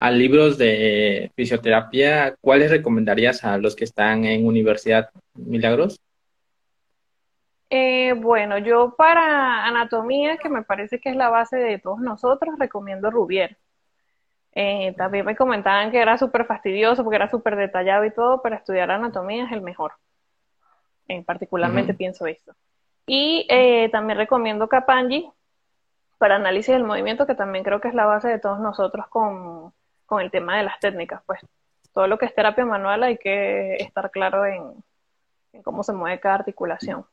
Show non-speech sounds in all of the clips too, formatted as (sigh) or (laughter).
a libros de fisioterapia, ¿cuáles recomendarías a los que están en Universidad Milagros? Eh, bueno, yo para anatomía, que me parece que es la base de todos nosotros, recomiendo Rubier. Eh, también me comentaban que era súper fastidioso porque era súper detallado y todo, pero estudiar anatomía es el mejor. Eh, particularmente pienso esto. Y también recomiendo Capangi para análisis del movimiento, que también creo que es la base de todos nosotros con, con el tema de las técnicas. Pues todo lo que es terapia manual hay que estar claro en, en cómo se mueve cada articulación.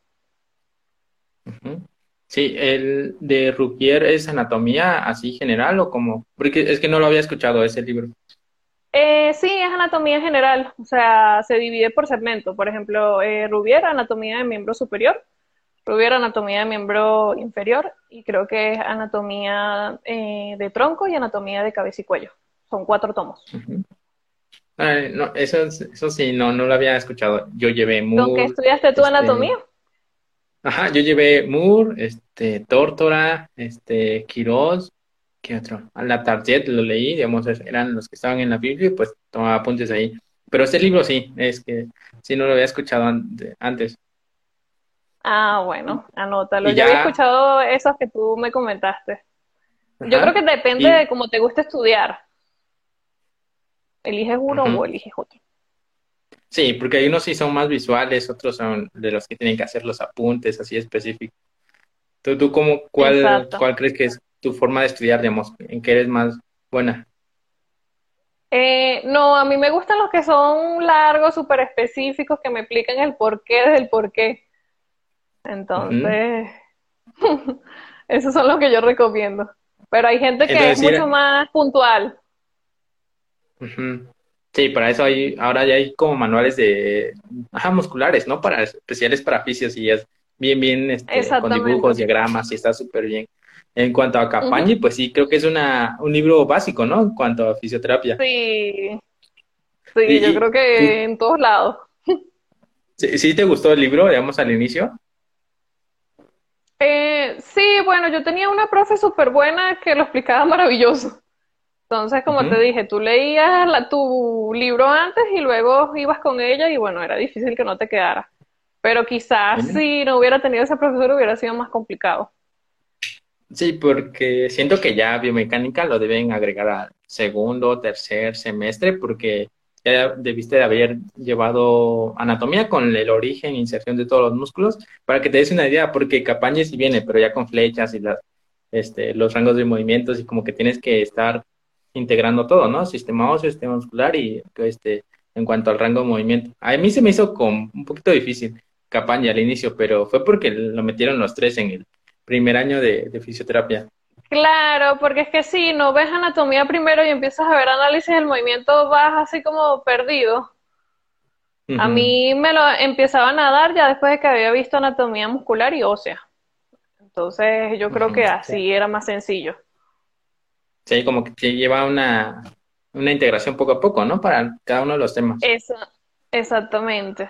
Sí, el de Ruquier es anatomía así general o como, porque es que no lo había escuchado ese libro. Eh, sí, es anatomía general, o sea, se divide por segmento. Por ejemplo, eh, Rubier, anatomía de miembro superior, Rubier, anatomía de miembro inferior, y creo que es anatomía eh, de tronco y anatomía de cabeza y cuello. Son cuatro tomos. no, eso, eso sí, no, no lo había escuchado. Yo llevé muy... qué estudiaste tu este, anatomía? Ajá, yo llevé Moore, este, Tórtora, este, Quirós, ¿qué otro? La Target lo leí, digamos, eran los que estaban en la Biblia y pues tomaba apuntes ahí. Pero este libro sí, es que sí no lo había escuchado antes. Ah, bueno, anótalo. Yo había escuchado esos que tú me comentaste. Yo creo que depende de cómo te gusta estudiar. ¿Eliges uno o eliges otro? Sí, porque hay unos sí son más visuales, otros son de los que tienen que hacer los apuntes así específicos. ¿Tú, tú cómo, cuál, cuál crees que es tu forma de estudiar, digamos, en qué eres más buena? Eh, no, a mí me gustan los que son largos, súper específicos, que me explican el porqué del porqué. Entonces, (laughs) esos son los que yo recomiendo. Pero hay gente que es mucho más puntual. Sí, para eso hay, ahora ya hay como manuales de, ajá, musculares, ¿no? Para especiales para fisios y es bien, bien, este, con dibujos, diagramas y está súper bien. En cuanto a Capañi, pues sí, creo que es una, un libro básico, ¿no? En cuanto a fisioterapia. Sí, sí, yo creo que en todos lados. ¿Sí, ¿Sí te gustó el libro, digamos, al inicio? Eh, sí, bueno, yo tenía una profe súper buena que lo explicaba maravilloso. Entonces, como te dije, tú leías la, tu libro antes y luego ibas con ella y bueno, era difícil que no te quedara. Pero quizás si no hubiera tenido ese profesor hubiera sido más complicado. Sí, porque siento que ya biomecánica lo deben agregar al segundo, tercer semestre, porque ya debiste de haber llevado anatomía con el origen e inserción de todos los músculos, para que te des una idea, porque Capañe sí viene, pero ya con flechas y las, este, los rangos de movimientos y como que tienes que estar integrando todo, ¿no? Sistema óseo, sistema muscular y este, en cuanto al rango de movimiento. A mí se me hizo con un poquito difícil Capaña al inicio, pero fue porque lo metieron los tres en el primer año de, fisioterapia. Claro, porque es que si no ves anatomía primero y empiezas a ver análisis del movimiento, vas así como perdido. A mí me lo empezaban a dar ya después de que había visto anatomía muscular y ósea. Entonces yo creo que así era más sencillo. Sí, como que te lleva una, una integración poco a poco, ¿no? Para cada uno de los temas. Eso, exactamente.